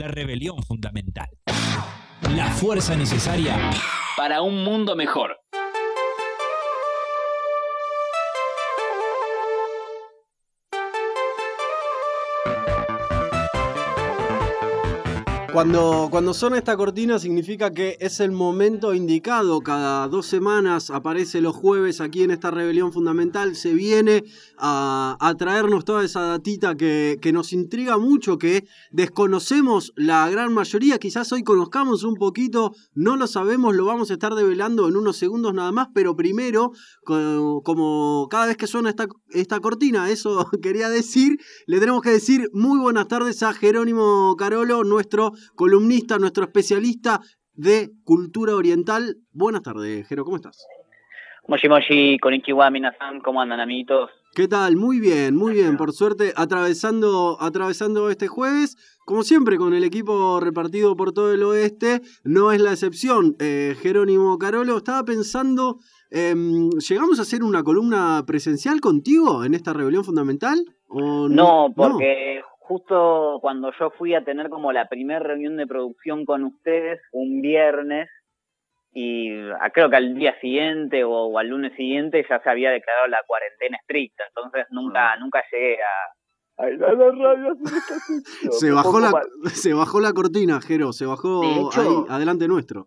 la rebelión fundamental. La fuerza necesaria para un mundo mejor. Cuando, cuando suena esta cortina significa que es el momento indicado. Cada dos semanas aparece los jueves aquí en esta rebelión fundamental. Se viene a, traernos toda esa datita que, que, nos intriga mucho, que desconocemos la gran mayoría. Quizás hoy conozcamos un poquito, no lo sabemos, lo vamos a estar develando en unos segundos nada más. Pero primero, como cada vez que suena esta, esta cortina, eso quería decir, le tenemos que decir muy buenas tardes a Jerónimo Carolo, nuestro columnista, nuestro especialista de cultura oriental. Buenas tardes, Jero, ¿cómo estás? Moshi Moshi, Konnichiwa, Minasan, ¿cómo andan, amiguitos? ¿Qué tal? Muy bien, muy bien, por suerte, atravesando, atravesando este jueves, como siempre, con el equipo repartido por todo el oeste, no es la excepción. Eh, Jerónimo Carolo, estaba pensando, em, ¿llegamos a hacer una columna presencial contigo en esta rebelión fundamental? ¿O no, no, porque justo cuando yo fui a tener como la primera reunión de producción con ustedes, un viernes, y ah, creo que al día siguiente o, al lunes siguiente ya se había declarado la cuarentena estricta, entonces nunca, ah. nunca llegué a, a la radio se bajó la se bajó la cortina, Jero, se bajó ahí, adelante nuestro.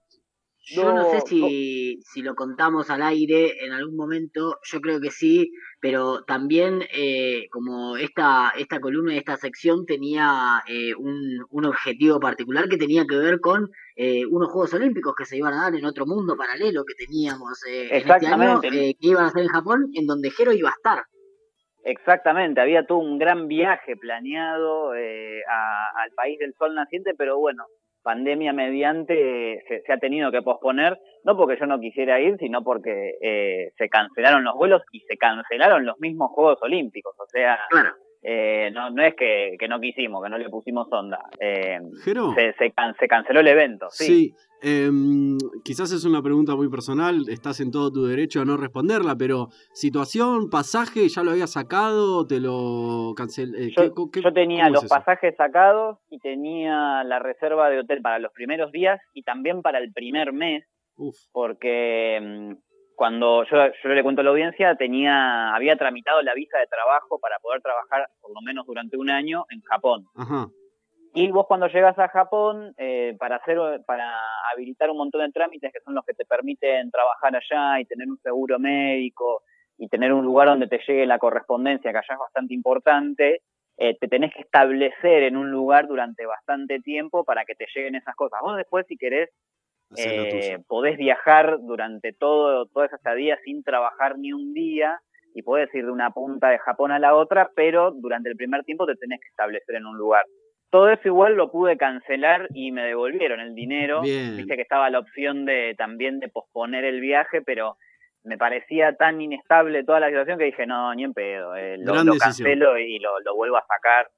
Yo no, sé si, si, lo contamos al aire en algún momento, yo creo que sí, pero también eh, como esta, esta columna y esta sección tenía eh, un, un, objetivo particular que tenía que ver con eh, unos Juegos Olímpicos que se iban a dar en otro mundo paralelo que teníamos en este año, que iban a ser en Japón, en donde Jero iba a estar. Exactamente, había todo un gran viaje planeado al país del sol naciente, pero bueno, pandemia mediante se, ha tenido que posponer, no porque yo no quisiera ir, sino porque eh, se cancelaron los vuelos y se cancelaron los mismos Juegos Olímpicos. O sea, eh, no, no es que, no quisimos, que no le pusimos onda. Eh, se, se, canceló el evento. Sí, em, quizás es una pregunta muy personal, estás en todo tu derecho a no responderla, pero situación, pasaje, ¿ya lo había sacado? ¿Te lo cancelé? Eh, yo, tenía los pasajes sacados y tenía la reserva de hotel para los primeros días y también para el primer mes, porque em, cuando yo, yo le cuento a la audiencia, tenía, había tramitado la visa de trabajo para poder trabajar por lo menos durante un año en Japón. Y vos cuando llegas a Japón, eh, para hacer, para habilitar un montón de trámites que son los que te permiten trabajar allá y tener un seguro médico y tener un lugar donde te llegue la correspondencia, que allá es bastante importante, eh, te tenés que establecer en un lugar durante bastante tiempo para que te lleguen esas cosas. Vos después, si querés, eh, podés viajar durante todo, toda esa estadía sin trabajar ni un día y podés ir de una punta de Japón a la otra, pero durante el primer tiempo te tenés que establecer en un lugar. Todo eso igual lo pude cancelar y me devolvieron el dinero. Viste que estaba la opción de también de posponer el viaje, pero me parecía tan inestable toda la situación que dije, no, ni en pedo, eh, lo, cancelo y lo, lo, vuelvo a sacar,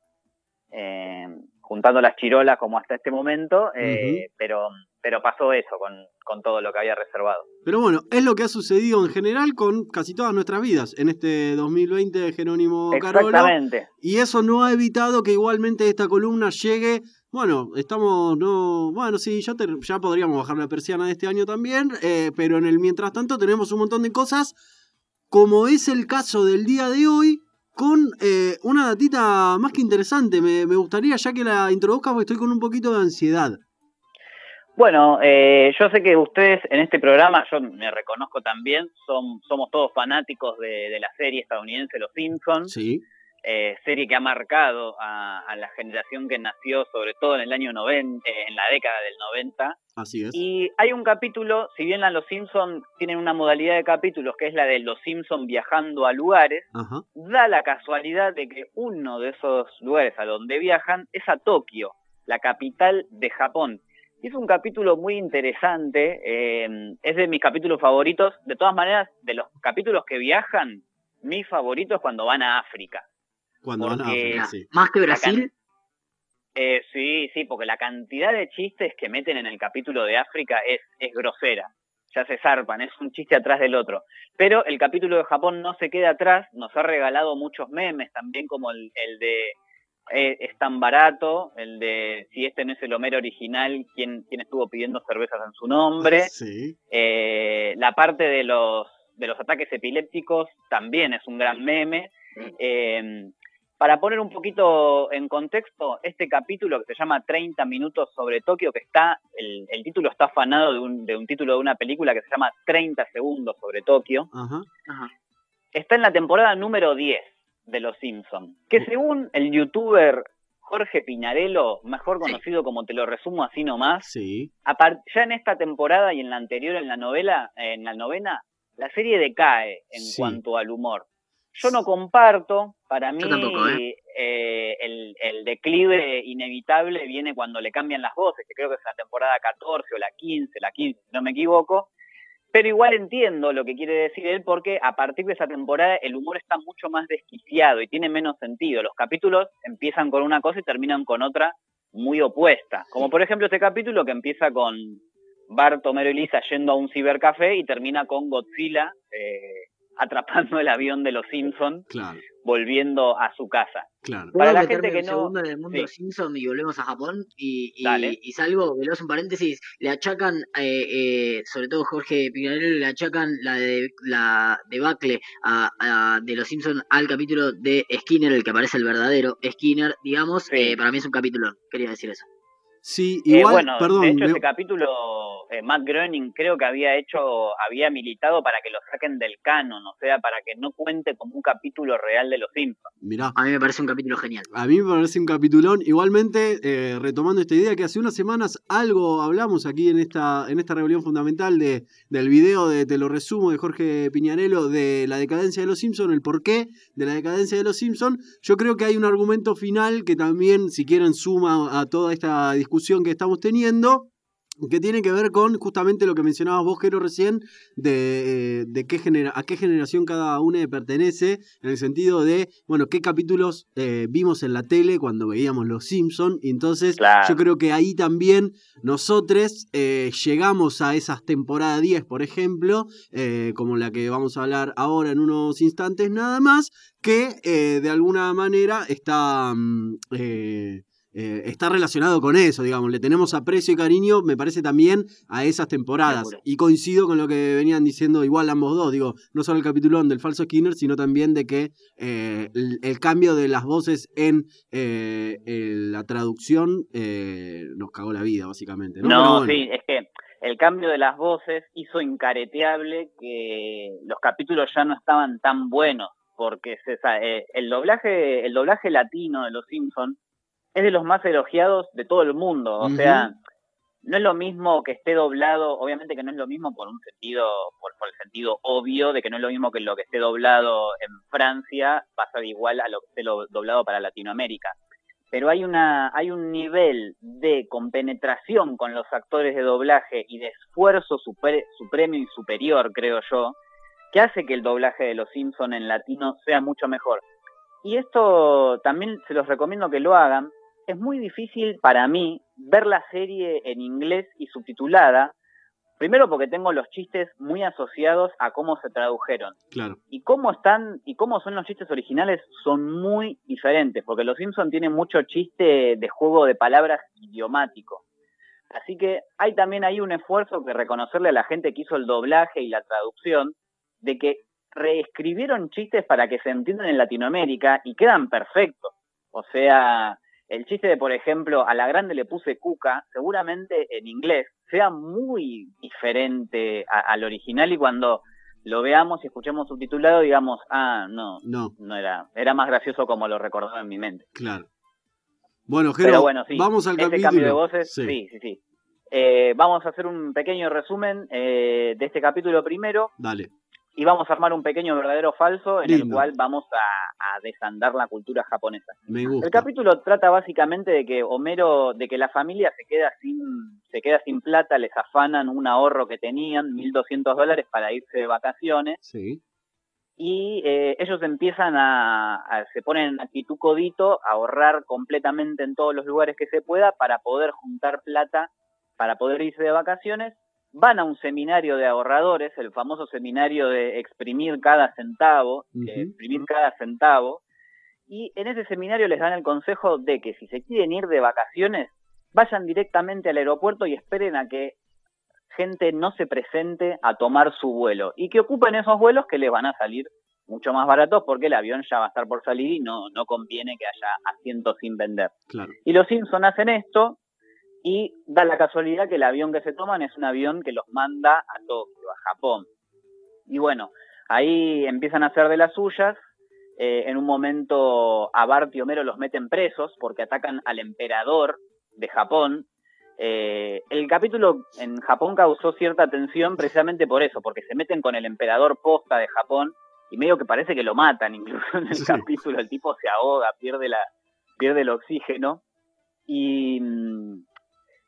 eh, juntando las chirolas como hasta este momento, eh, pero pero pasó eso con, con, todo lo que había reservado. Pero bueno, es lo que ha sucedido en general con casi todas nuestras vidas en este 2020 de Jerónimo Exactamente. y eso no ha evitado que igualmente esta columna llegue. Bueno, estamos, no, bueno, sí, ya, ya podríamos bajar la persiana de este año también, eh, pero en el mientras tanto tenemos un montón de cosas, como es el caso del día de hoy, con eh, una datita más que interesante. Me, me gustaría ya que la introduzcas porque estoy con un poquito de ansiedad. Bueno, eh, yo sé que ustedes en este programa, yo me reconozco también, son, somos todos fanáticos de, la serie estadounidense Los Simpsons. Sí. Eh, serie que ha marcado a, la generación que nació, sobre todo en el año 90, eh, en la década del 90. Así es. Y hay un capítulo, si bien Los Simpsons tienen una modalidad de capítulos que es la de Los Simpsons viajando a lugares, da la casualidad de que uno de esos lugares a donde viajan es a Tokio, la capital de Japón es un capítulo muy interesante, eh, es de mis capítulos favoritos. De todas maneras, de los capítulos que viajan, mi favorito es cuando van a África. Cuando van a África, sí. ¿Más que Brasil? Eh, sí, sí, porque la cantidad de chistes que meten en el capítulo de África es, es grosera. Ya se zarpan, es un chiste atrás del otro. Pero el capítulo de Japón no se queda atrás, nos ha regalado muchos memes, también como el, el de eh, es, tan barato, el de si este no es el Homero original, ¿quién, quién estuvo pidiendo cervezas en su nombre? Sí. Eh, la parte de los, de los ataques epilépticos también es un gran meme. Eh, para poner un poquito en contexto, este capítulo que se llama 30 minutos sobre Tokio, que está, el, título está afanado de un, de un, título de una película que se llama 30 segundos sobre Tokio, está en la temporada número 10 de Los Simpsons, que según el youtuber Jorge Piñarello, mejor conocido como te lo resumo así nomás, sí. ya en esta temporada y en la anterior, en la novela, en la novena, la serie decae en cuanto al humor. Yo no comparto, para mí ¿eh? Eh, el, el, declive inevitable viene cuando le cambian las voces, que creo que es la temporada 14 o la 15, la 15, si no me equivoco, pero igual entiendo lo que quiere decir él porque a partir de esa temporada el humor está mucho más desquiciado y tiene menos sentido. Los capítulos empiezan con una cosa y terminan con otra muy opuesta. Como por ejemplo este capítulo que empieza con Bart, Homero y Lisa yendo a un cibercafé y termina con Godzilla eh, atrapando el avión de los Simpsons, volviendo a su casa. Claro. Para la gente que no. segundo en el mundo de Simpson y volvemos a Japón y, y, salvo, veloz un paréntesis, le achacan, eh, eh, sobre todo Jorge Pinarello, le achacan la de la debacle a, de los Simpsons al capítulo de Skinner, el que aparece el verdadero Skinner, digamos. Eh, para mí es un capítulo, quería decir eso. Sí, eh, igual, bueno, perdón. De hecho, ese capítulo, eh, Matt Groening creo que había hecho, había militado para que lo saquen del canon, o sea, para que no cuente como un capítulo real de los Simpsons. Mirá. A mí me parece un capítulo genial. A mí me parece un capitulón. Igualmente, eh, retomando esta idea, que hace unas semanas algo hablamos aquí en esta, en esta rebelión fundamental de, del video de Te lo resumo de Jorge Piñarello de la decadencia de los Simpsons, el porqué de la decadencia de los Simpsons. Yo creo que hay un argumento final que también, si quieren, suma a toda esta discusión que estamos teniendo que tiene que ver con justamente lo que mencionabas vos, Jero, recién, de, eh, de qué genera, a qué generación cada uno pertenece, en el sentido de, bueno, qué capítulos eh, vimos en la tele cuando veíamos Los Simpsons, y entonces yo creo que ahí también nosotros eh, llegamos a esas temporadas 10, por ejemplo, como la que vamos a hablar ahora en unos instantes nada más, que de alguna manera está... Eh, está relacionado con eso, digamos. Le tenemos aprecio y cariño, me parece también, a esas temporadas. Y coincido con lo que venían diciendo igual ambos dos, digo, no solo el capitulón del falso Skinner, sino también de que eh, el, cambio de las voces en eh, la traducción nos cagó la vida, básicamente. No, no sí, es que el cambio de las voces hizo incareteable que los capítulos ya no estaban tan buenos, porque se, el, doblaje, el doblaje latino de Los Simpsons es de los más elogiados de todo el mundo. O sea, no es lo mismo que esté doblado, obviamente que no es lo mismo por un sentido, por, el sentido obvio de que no es lo mismo que lo que esté doblado en Francia va a ser igual a lo que esté doblado para Latinoamérica. Pero hay una, hay un nivel de compenetración con los actores de doblaje y de esfuerzo supremo y superior, creo yo, que hace que el doblaje de los Simpson en latino sea mucho mejor. Y esto también se los recomiendo que lo hagan, es muy difícil para mí ver la serie en inglés y subtitulada, primero porque tengo los chistes muy asociados a cómo se tradujeron. Claro. Y cómo están y cómo son los chistes originales son muy diferentes, porque Los Simpsons tienen mucho chiste de juego de palabras idiomático. Así que hay también ahí un esfuerzo que reconocerle a la gente que hizo el doblaje y la traducción de que reescribieron chistes para que se entiendan en Latinoamérica y quedan perfectos. O sea, el chiste de, por ejemplo, a la grande le puse cuca, seguramente en inglés sea muy diferente al original y cuando lo veamos y escuchemos subtitulado digamos, ah, no, no, no era, era más gracioso como lo recordaba en mi mente. Claro. Bueno, Jero, bueno, sí, vamos al este cambio de voces, sí, sí, sí. Eh, vamos a hacer un pequeño resumen eh, de este capítulo primero. Dale y vamos a armar un pequeño verdadero falso en el cual vamos a, desandar la cultura japonesa. El capítulo trata básicamente de que Homero, de que la familia se queda sin, se queda sin plata, les afanan un ahorro que tenían, 1.200 dólares para irse de vacaciones. Sí. Y eh, ellos empiezan a, a, se ponen en actitud codito, a ahorrar completamente en todos los lugares que se pueda para poder juntar plata, para poder irse de vacaciones van a un seminario de ahorradores, el famoso seminario de exprimir cada centavo, exprimir cada centavo, y en ese seminario les dan el consejo de que si se quieren ir de vacaciones, vayan directamente al aeropuerto y esperen a que gente no se presente a tomar su vuelo. Y que ocupen esos vuelos que les van a salir mucho más baratos porque el avión ya va a estar por salir y no, no conviene que haya asientos sin vender. Y los Simpson hacen esto y da la casualidad que el avión que se toman es un avión que los manda a Tokio, a Japón. Y bueno, ahí empiezan a hacer de las suyas. Eh, en un momento a Bart y Homero los meten presos porque atacan al emperador de Japón. Eh, el capítulo en Japón causó cierta tensión precisamente por eso, porque se meten con el emperador posta de Japón y medio que parece que lo matan incluso en el capítulo, el tipo se ahoga, pierde la pierde el oxígeno y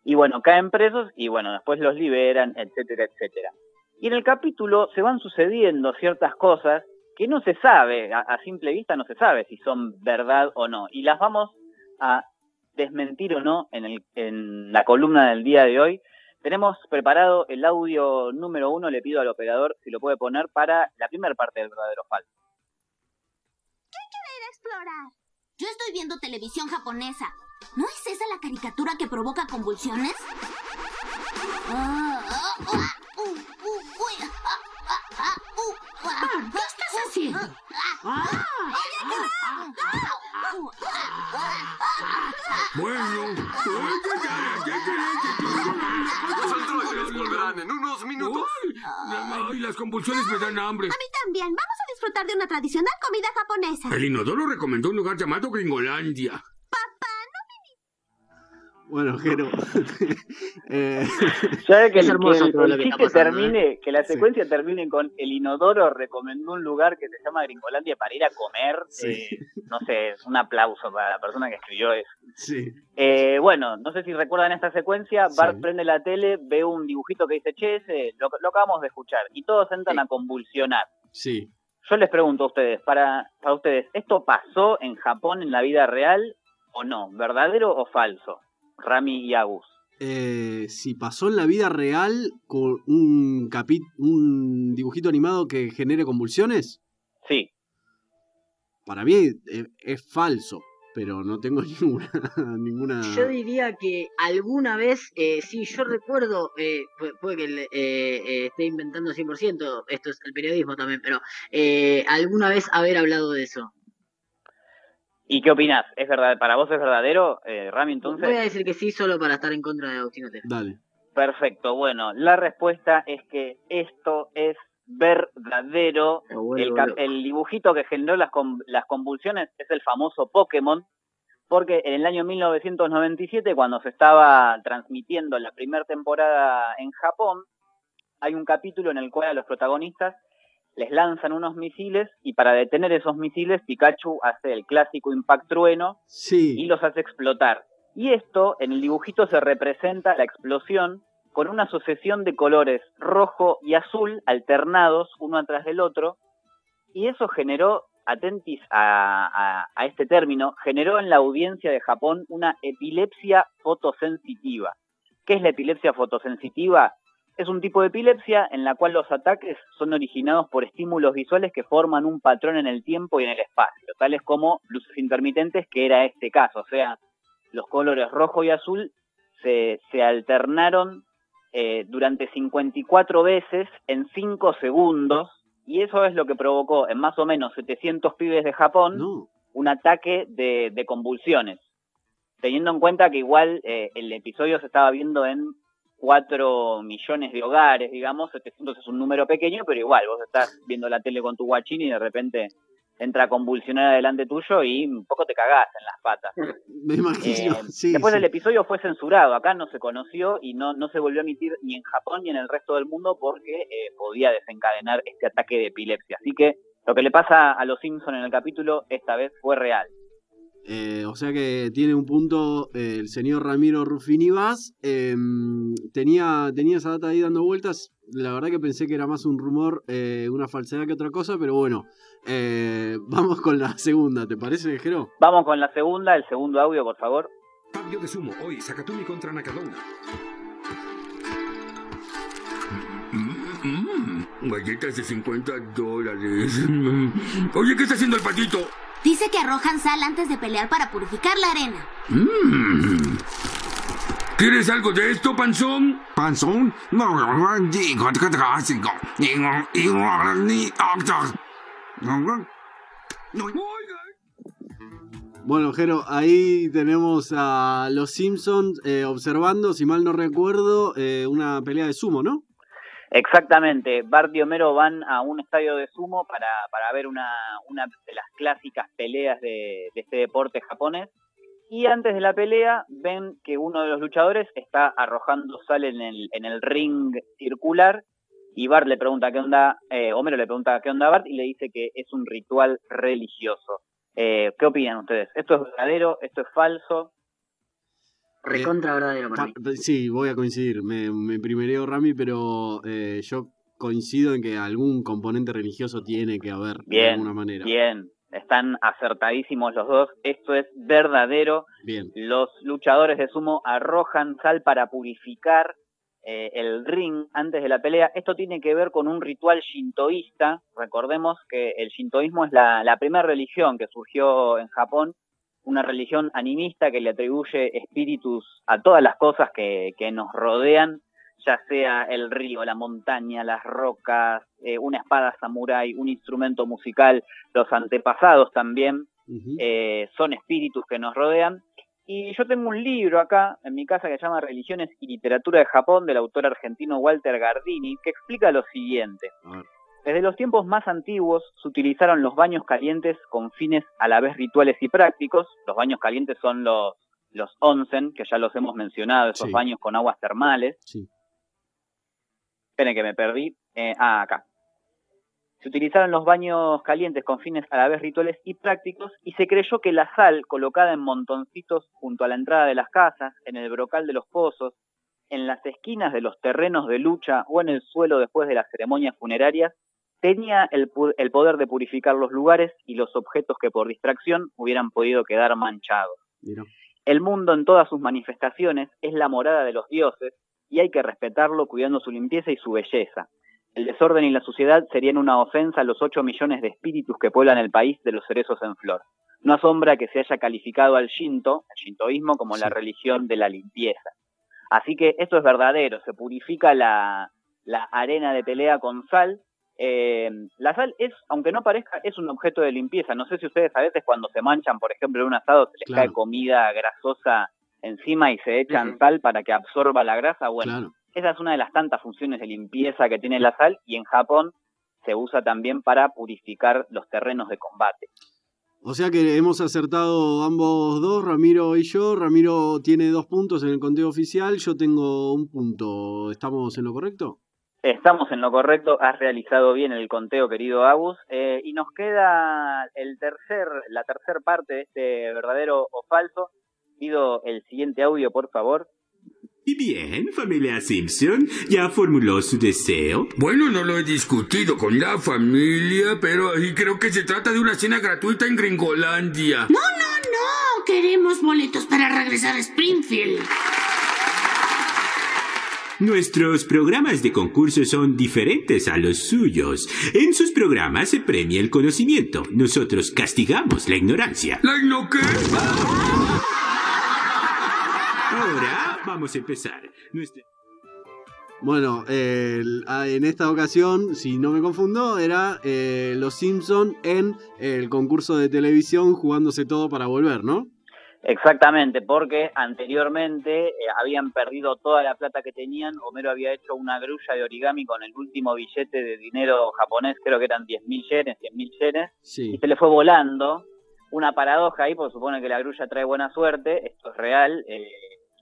y bueno, caen presos y bueno, después los liberan, etcétera, etcétera. Y en el capítulo se van sucediendo ciertas cosas que no se sabe, a, simple vista no se sabe si son verdad o no, y las vamos a desmentir o no en, el, en la columna del día de hoy. Tenemos preparado el audio número uno, le pido al operador si lo puede poner para la primera parte del verdadero falso. ¿Qué quiere explorar? Yo estoy viendo televisión japonesa. ¿No es esa la caricatura que provoca convulsiones? ¿Qué estás haciendo? Bueno, Los volverán en unos minutos. Ay, las convulsiones me dan hambre. A mí también. Vamos a disfrutar de una tradicional comida japonesa. El inodoro recomendó un lugar llamado Gringolandia. Bueno, Jero. eh, ¿Sabe que, es hermoso que, el, que, termine, ¿eh? que la secuencia termine con el inodoro recomendó un lugar que se llama Gringolandia para ir a comer? Eh, no sé, es un aplauso para la persona que escribió eso. Sí. Eh, bueno, no sé si recuerdan esta secuencia. Bart prende la tele, ve un dibujito que dice, che, lo, acabamos de escuchar. Y todos entran a convulsionar. Sí. Yo les pregunto a ustedes, para, para ustedes, ¿esto pasó en Japón en la vida real o no? ¿Verdadero o falso? Rami y Agus. Eh, si pasó en la vida real con un, un dibujito animado que genere convulsiones. Sí. Para mí es, falso, pero no tengo ninguna, ninguna... Yo diría que alguna vez, eh, sí, yo recuerdo, eh, puede que eh, esté inventando 100%, esto es el periodismo también, pero alguna vez haber hablado de eso. ¿Y qué opinas? ¿Es verdad, ¿Para vos es verdadero, eh, Rami, entonces? Voy a decir que sí, solo para estar en contra de Agustín Dale. Perfecto, bueno, la respuesta es que esto es verdadero. el, dibujito que generó las, las convulsiones es el famoso Pokémon, porque en el año 1997, cuando se estaba transmitiendo la primera temporada en Japón, hay un capítulo en el cual a los protagonistas les lanzan unos misiles y para detener esos misiles Pikachu hace el clásico impact trueno y los hace explotar. Y esto en el dibujito se representa la explosión con una sucesión de colores rojo y azul alternados uno atrás del otro y eso generó, atentis a, a este término, generó en la audiencia de Japón una epilepsia fotosensitiva. ¿Qué es la epilepsia fotosensitiva? Es un tipo de epilepsia en la cual los ataques son originados por estímulos visuales que forman un patrón en el tiempo y en el espacio, tales como luces intermitentes, que era este caso. O sea, los colores rojo y azul se, alternaron eh, durante 54 veces en 5 segundos, y eso es lo que provocó en más o menos 700 pibes de Japón un ataque de, convulsiones. Teniendo en cuenta que igual eh, el episodio se estaba viendo en 4 millones de hogares, digamos, 700 es un número pequeño, pero igual, vos estás viendo la tele con tu guachín y de repente entra a convulsionar adelante tuyo y un poco te cagás en las patas. Me imagino, eh, sí, Después el episodio fue censurado, acá no se conoció y no, no se volvió a emitir ni en Japón ni en el resto del mundo porque eh, podía desencadenar este ataque de epilepsia. Así que lo que le pasa a los Simpson en el capítulo esta vez fue real. Eh, o sea que tiene un punto eh, el señor Ramiro Ruffini Vaz. Em, tenía, tenía esa data ahí dando vueltas. La verdad que pensé que era más un rumor, eh, una falsedad que otra cosa, pero bueno, vamos con la segunda, ¿te parece, Jero? Vamos con la segunda, el segundo audio, por favor. Cambio de sumo, hoy Sakatumi contra Nakadona. Mm, galletas de 50 dólares. Oye, ¿qué está haciendo el patito? Dice que arrojan sal antes de pelear para purificar la arena. Mm. ¿Quieres algo de esto, Panzón? ¿Panzón? No, bueno, Jero, ahí tenemos a los Simpsons eh, observando, si mal no recuerdo, eh, una pelea de sumo, ¿no? Exactamente, Bart y Homero van a un estadio de sumo para, para ver una, una de las clásicas peleas de, este deporte japonés. Y antes de la pelea ven que uno de los luchadores está arrojando sal en el, en el ring circular y Bart le pregunta qué onda, eh, Homero le pregunta qué onda a Bart y le dice que es un ritual religioso. Eh, ¿Qué opinan ustedes? ¿Esto es verdadero? ¿Esto es falso? Recontra verdadero para Sí, voy a coincidir. Me, me primereo Rami, pero eh, yo coincido en que algún componente religioso tiene que haber de alguna manera. Bien, están acertadísimos los dos. Esto es verdadero. Bien. Los luchadores de sumo arrojan sal para purificar eh, el ring antes de la pelea. Esto tiene que ver con un ritual shintoísta. Recordemos que el shintoísmo es la, primera religión que surgió en Japón, una religión animista que le atribuye espíritus a todas las cosas que, nos rodean, ya sea el río, la montaña, las rocas, eh, una espada samurái, un instrumento musical, los antepasados también. Eh, son espíritus que nos rodean y yo tengo un libro acá en mi casa que se llama Religiones y Literatura de Japón del autor argentino Walter Gardini, que explica lo siguiente. Desde los tiempos más antiguos se utilizaron los baños calientes con fines a la vez rituales y prácticos. Los baños calientes son los, los onsen, que ya los hemos mencionado, esos baños con aguas termales. Sí. Esperen que me perdí. Eh, ah, acá. Se utilizaron los baños calientes con fines a la vez rituales y prácticos y se creyó que la sal colocada en montoncitos junto a la entrada de las casas, en el brocal de los pozos, en las esquinas de los terrenos de lucha o en el suelo después de las ceremonias funerarias, tenía el, poder de purificar los lugares y los objetos que por distracción hubieran podido quedar manchados. El mundo en todas sus manifestaciones es la morada de los dioses y hay que respetarlo cuidando su limpieza y su belleza. El desorden y la suciedad serían una ofensa a los 8 millones de espíritus que pueblan el país de los cerezos en flor. No asombra que se haya calificado al Shinto, el shintoísmo, como la religión de la limpieza. Así que esto es verdadero, se purifica la, arena de pelea con sal. Eh, la sal es, aunque no parezca, es un objeto de limpieza. No sé si ustedes a veces cuando se manchan, por ejemplo, en un asado, se les cae comida grasosa encima y se echan sal para que absorba la grasa. Bueno, esa es una de las tantas funciones de limpieza que tiene la sal y en Japón se usa también para purificar los terrenos de combate. O sea que hemos acertado ambos dos, Ramiro y yo. Ramiro tiene dos puntos en el conteo oficial, yo tengo un punto. ¿Estamos en lo correcto? Estamos en lo correcto, has realizado bien el conteo, querido Agus, eh, y nos queda el tercer, la tercera parte de este verdadero o falso. Pido el siguiente audio, por favor. Y bien, familia Simpson, ¿ya formuló su deseo? Bueno, no lo he discutido con la familia, pero creo que se trata de una cena gratuita en Gringolandia. No, no, no. Queremos boletos para regresar a Springfield. Nuestros programas de concurso son diferentes a los suyos. En sus programas se premia el conocimiento. Nosotros castigamos la ignorancia. ¿La igno qué? Ahora vamos a empezar. Bueno, en esta ocasión, si no me confundo, era eh, Los Simpson en el concurso de televisión jugándose todo para volver, ¿no? Exactamente, porque anteriormente eh, habían perdido toda la plata que tenían. Homero había hecho una grulla de origami con el último billete de dinero japonés, creo que eran 10.000 yenes, 100.000 yenes, y se le fue volando. Una paradoja ahí, porque supone que la grulla trae buena suerte, esto es real. Eh,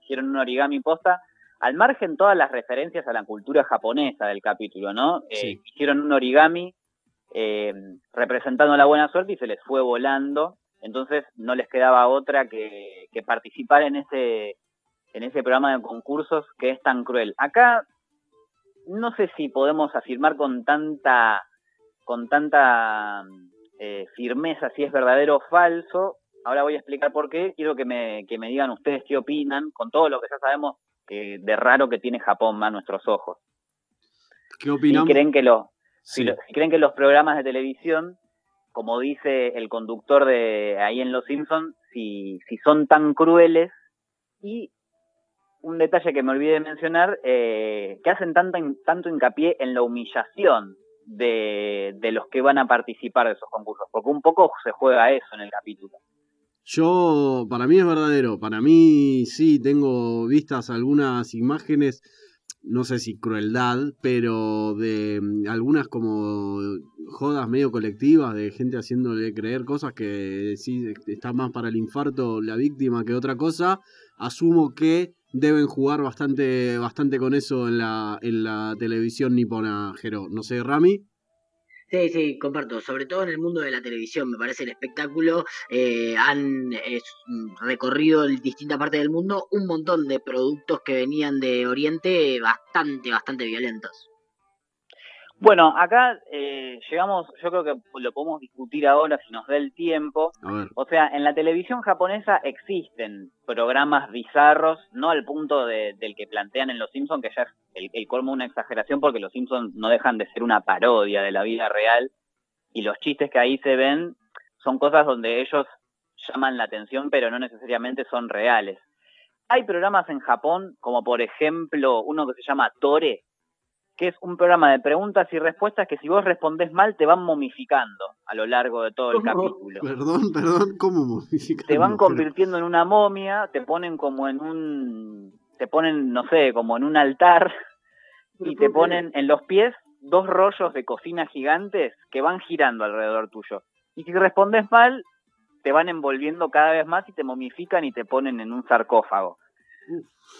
hicieron un origami posta, al margen todas las referencias a la cultura japonesa del capítulo, ¿no? Eh, hicieron un origami eh, representando la buena suerte y se les fue volando, entonces no les quedaba otra que, participar en ese, en ese programa de concursos que es tan cruel. Acá no sé si podemos afirmar con tanta, con tanta eh, firmeza si es verdadero o falso, Ahora voy a explicar por qué. Quiero que me, que me digan ustedes qué opinan con todo lo que ya sabemos que de raro que tiene Japón a nuestros ojos. ¿Qué opinan? Si creen que, lo, si, creen que los programas de televisión como dice el conductor de ahí en Los Simpsons, si, si son tan crueles y un detalle que me olvidé de mencionar, eh, que hacen tanto, tanto hincapié en la humillación de, de los que van a participar de esos concursos, porque un poco se juega eso en el capítulo. Yo, para mí es verdadero, para mí sí, tengo vistas algunas imágenes, no sé si crueldad, pero de mm, algunas como jodas medio colectivas, de gente haciéndole creer cosas que sí está más para el infarto la víctima que otra cosa, asumo que deben jugar bastante, bastante con eso en la, en la televisión nipona, Jero. No sé, Rami. Sí, sí, comparto. Sobre todo en el mundo de la televisión, me parece el espectáculo. Eh, han recorrido en distintas partes del mundo un montón de productos que venían de Oriente bastante, bastante violentos. Bueno, acá eh, llegamos, yo creo que lo podemos discutir ahora si nos da el tiempo. O sea, en la televisión japonesa existen programas bizarros, no al punto de, del que plantean en Los Simpsons, que ya es el, el colmo una exageración, porque Los Simpsons no dejan de ser una parodia de la vida real, y los chistes que ahí se ven son cosas donde ellos llaman la atención, pero no necesariamente son reales. Hay programas en Japón, como por ejemplo uno que se llama Tore, que es un programa de preguntas y respuestas que si vos respondés mal te van momificando a lo largo de todo el capítulo. Perdón, perdón, ¿cómo momificando? Te van convirtiendo en una momia, te ponen como en un, te ponen, no sé, como en un altar y te ponen en los pies dos rollos de cocina gigantes que van girando alrededor tuyo. Y si respondes mal, te van envolviendo cada vez más y te momifican y te ponen en un sarcófago.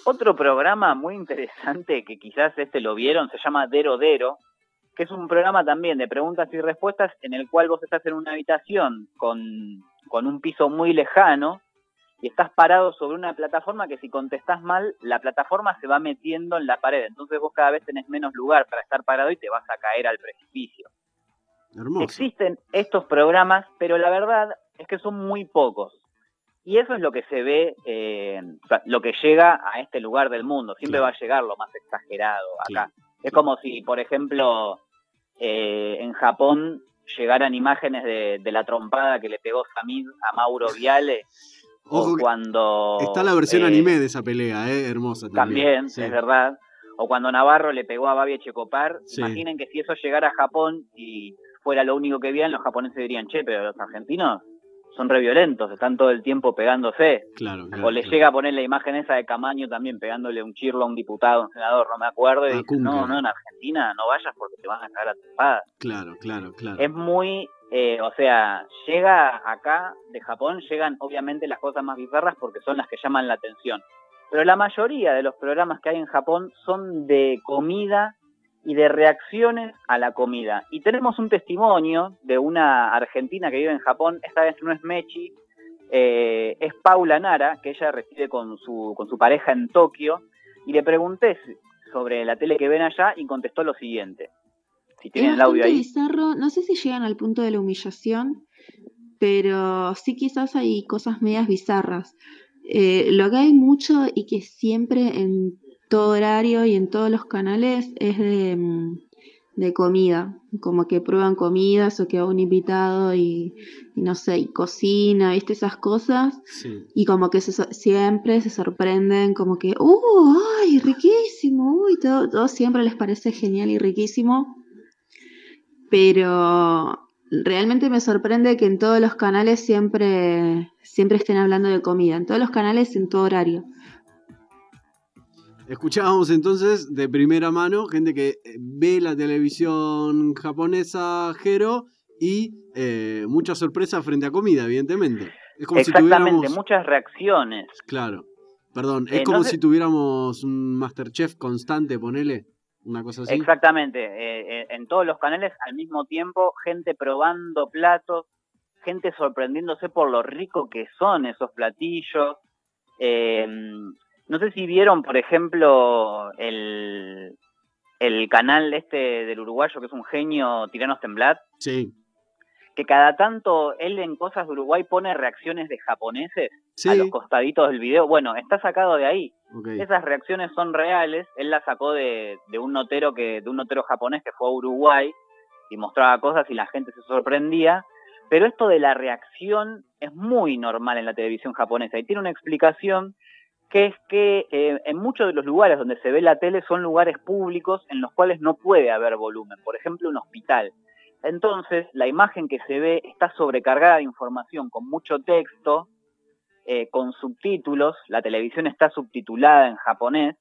Otro programa muy interesante que quizás este lo vieron se llama Dero Dero, que es un programa también de preguntas y respuestas en el cual vos estás en una habitación con, con un piso muy lejano y estás parado sobre una plataforma que si contestás mal, la plataforma se va metiendo en la pared. Entonces vos cada vez tenés menos lugar para estar parado y te vas a caer al precipicio. Existen estos programas, pero la verdad es que son muy pocos. Y eso es lo que se ve, eh, lo que llega a este lugar del mundo. Siempre va a llegar lo más exagerado acá. Es como si, por ejemplo, eh, en Japón llegaran imágenes de, la trompada que le pegó Samid a Mauro Viale. o cuando. Está la versión eh, anime de esa pelea, ¿eh? hermosa también. También, es verdad. O cuando Navarro le pegó a Babi Echecopar. Imaginen que si eso llegara a Japón y fuera lo único que vieran, los japoneses dirían, che, pero los argentinos son re violentos, están todo el tiempo pegándose. Claro, o le llega a poner la imagen esa de Camaño también pegándole un chirlo a un diputado, un senador, no me acuerdo, y dice, no, no, en Argentina no vayas porque te van a cagar a espada. Claro, claro, claro. Es muy, eh, o sea, llega acá de Japón, llegan obviamente las cosas más bizarras porque son las que llaman la atención. Pero la mayoría de los programas que hay en Japón son de comida y de reacciones a la comida. Y tenemos un testimonio de una argentina que vive en Japón, esta vez no es Mechi, eh, es Paula Nara, que ella reside con su, con su pareja en Tokio, y le pregunté sobre la tele que ven allá y contestó lo siguiente. Si tienen el audio ahí. Bizarro, no sé si llegan al punto de la humillación, pero sí quizás hay cosas medias bizarras. Eh, lo que hay mucho y que siempre en todo horario y en todos los canales es de, mm, de comida, como que prueban comidas o que va un invitado y, no sé, y cocina, ¿viste? Esas cosas. Y como que siempre se sorprenden, como que, ¡uh! ¡ay! Riquísimo, uy, todo, todo siempre les parece genial y riquísimo. Pero realmente me sorprende que en todos los canales siempre, siempre estén hablando de comida, en todos los canales, en todo horario. Escuchábamos entonces de primera mano gente que eh, ve la televisión japonesa, Jero, y eh, mucha sorpresa frente a comida, evidentemente. Es como Exactamente, muchas reacciones. Claro. Perdón, es como si tuviéramos un Masterchef constante, ponele. Una cosa así. Exactamente. Eh, en todos los canales al mismo tiempo, gente probando platos, gente sorprendiéndose por lo rico que son esos platillos. Eh, no sé si vieron, por ejemplo, el, el canal este del uruguayo que es un genio, Tiranos Temblat. Sí. Que cada tanto él en cosas de Uruguay pone reacciones de japoneses a los costaditos del video. Bueno, está sacado de ahí. Esas reacciones son reales. Él las sacó de, de un notero que, de un notero japonés que fue a Uruguay y mostraba cosas y la gente se sorprendía. Pero esto de la reacción es muy normal en la televisión japonesa y tiene una explicación que es que eh, en muchos de los lugares donde se ve la tele son lugares públicos en los cuales no puede haber volumen, por ejemplo un hospital. Entonces la imagen que se ve está sobrecargada de información con mucho texto, eh, con subtítulos, la televisión está subtitulada en japonés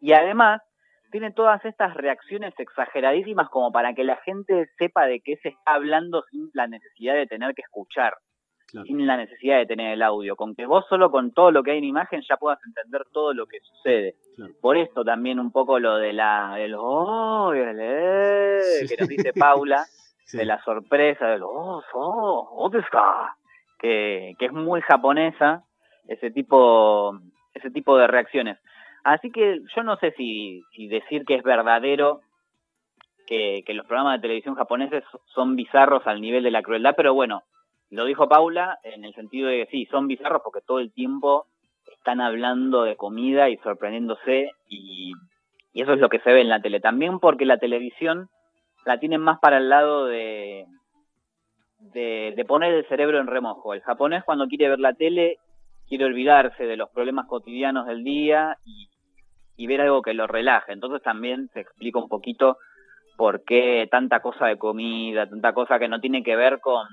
y además tiene todas estas reacciones exageradísimas como para que la gente sepa de qué se está hablando sin la necesidad de tener que escuchar, sin la necesidad de tener el audio, con que vos solo con todo lo que hay en imagen ya puedas entender todo lo que sucede. Por esto también un poco lo de la de oh, que nos dice Paula, de la sorpresa, de los oh, que, que es muy japonesa ese tipo ese tipo de reacciones. Así que yo no sé si, decir que es verdadero que, los programas de televisión japoneses son bizarros al nivel de la crueldad, pero bueno, lo dijo Paula en el sentido de que sí, son bizarros porque todo el tiempo están hablando de comida y sorprendiéndose y, eso es lo que se ve en la tele. También porque la televisión la tienen más para el lado de, de, de, poner el cerebro en remojo. El japonés cuando quiere ver la tele quiere olvidarse de los problemas cotidianos del día y, y ver algo que lo relaje. Entonces también se explica un poquito por qué tanta cosa de comida, tanta cosa que no tiene que ver con,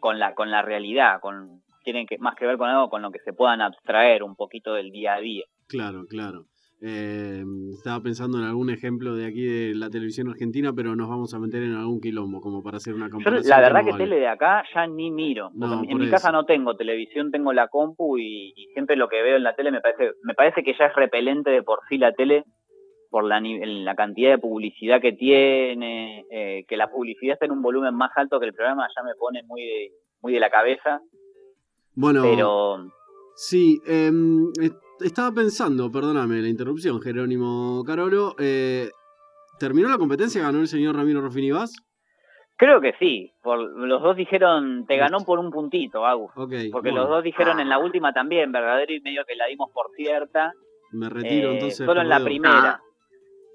con, la, con la realidad, con, tiene que, más que ver con algo con lo que se puedan abstraer un poquito del día a día. Claro, claro. Eh, estaba pensando en algún ejemplo de aquí de la televisión argentina, pero nos vamos a meter en algún quilombo como para hacer una comparación. la verdad que, tele de acá ya ni miro. en mi casa no tengo televisión, tengo la compu y, siempre lo que veo en la tele me parece, me parece que ya es repelente de por sí la tele por la, la cantidad de publicidad que tiene, eh, que la publicidad está en un volumen más alto que el programa ya me pone muy de, muy de la cabeza. Bueno, pero sí, eh, estaba pensando, perdóname la interrupción, Jerónimo Carolo. Eh, ¿Terminó la competencia? ¿Ganó el señor Ramiro Ruffini Creo que sí. Por, los dos dijeron, te ganó por un puntito, Agus. porque los dos dijeron en la última también, verdadero y medio que la dimos por cierta. Me retiro eh, entonces. Solo en la primera.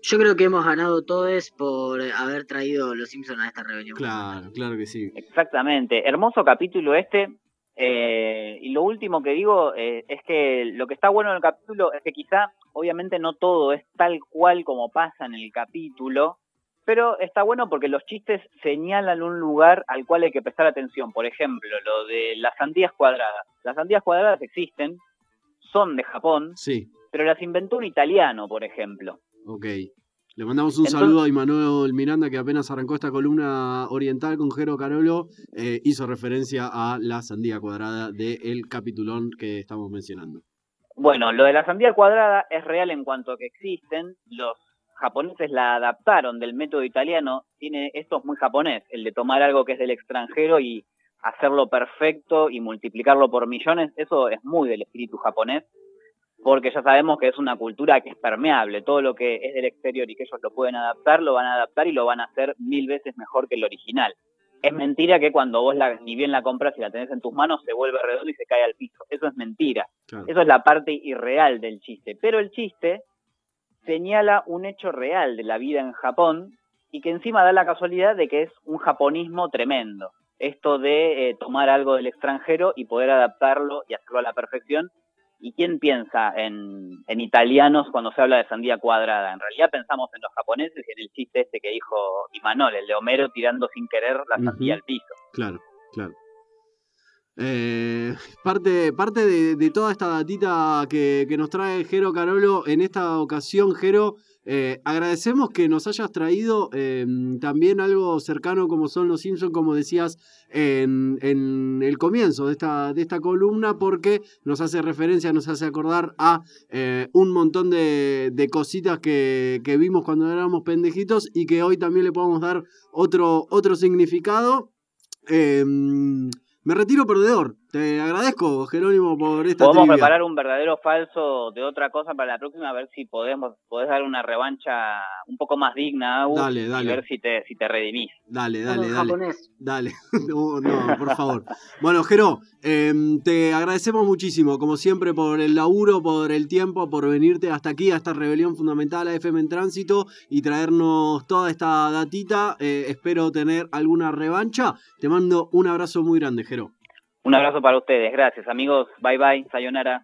Yo creo que hemos ganado todos por haber traído los Simpsons a esta rebelión. Claro, claro que sí. Exactamente. Hermoso capítulo este. Eh, y lo último que digo eh, es que lo que está bueno en el capítulo es que quizá, obviamente no todo es tal cual como pasa en el capítulo, pero está bueno porque los chistes señalan un lugar al cual hay que prestar atención. Por ejemplo, lo de las sandías cuadradas. Las sandías cuadradas existen, son de Japón, sí. pero las inventó un italiano, por ejemplo. Ok. Le mandamos un saludo a Immanuel Miranda, que apenas arrancó esta columna oriental con Jero Carolo. Eh, hizo referencia a la sandía cuadrada del capitulón que estamos mencionando. Bueno, lo de la sandía cuadrada es real en cuanto a que existen. Los japoneses la adaptaron del método italiano. Tiene, esto es muy japonés, el de tomar algo que es del extranjero y hacerlo perfecto y multiplicarlo por millones. Eso es muy del espíritu japonés porque ya sabemos que es una cultura que es permeable, todo lo que es del exterior y que ellos lo pueden adaptar, lo van a adaptar y lo van a hacer mil veces mejor que el original. Es mentira que cuando vos la, ni bien la compras y la tenés en tus manos se vuelve redondo y se cae al piso. Eso es mentira. Eso es la parte irreal del chiste. Pero el chiste señala un hecho real de la vida en Japón y que encima da la casualidad de que es un japonismo tremendo. Esto de eh, tomar algo del extranjero y poder adaptarlo y hacerlo a la perfección ¿Y quién piensa en, italianos cuando se habla de sandía cuadrada? En realidad pensamos en los japoneses y en el chiste este que dijo Imanol, el de Homero tirando sin querer la sandía al piso. Claro, claro. Eh, parte parte de, toda esta datita que, que nos trae Jero Carolo, en esta ocasión, Jero, eh, agradecemos que nos hayas traído em, también algo cercano como son los Simpsons, como decías en, el comienzo de esta, de esta columna, porque nos hace referencia, nos hace acordar a eh, un montón de, cositas que, vimos cuando éramos pendejitos y que hoy también le podemos dar otro, otro significado. Me retiro perdedor. Te agradezco, Jerónimo, por esta Podemos preparar un verdadero falso de otra cosa para la próxima, a ver si podemos podés dar una revancha un poco más digna, dale, dale. y ver si te, si te redimís. Dale, dale, dale. Dale, no, no, por favor. bueno, Jero, em, te agradecemos muchísimo, como siempre, por el laburo, por el tiempo, por venirte hasta aquí, a esta rebelión fundamental a FM en Tránsito y traernos toda esta datita. Eh, espero tener alguna revancha. Te mando un abrazo muy grande, Jero. Un abrazo para ustedes, gracias amigos, bye bye, sayonara.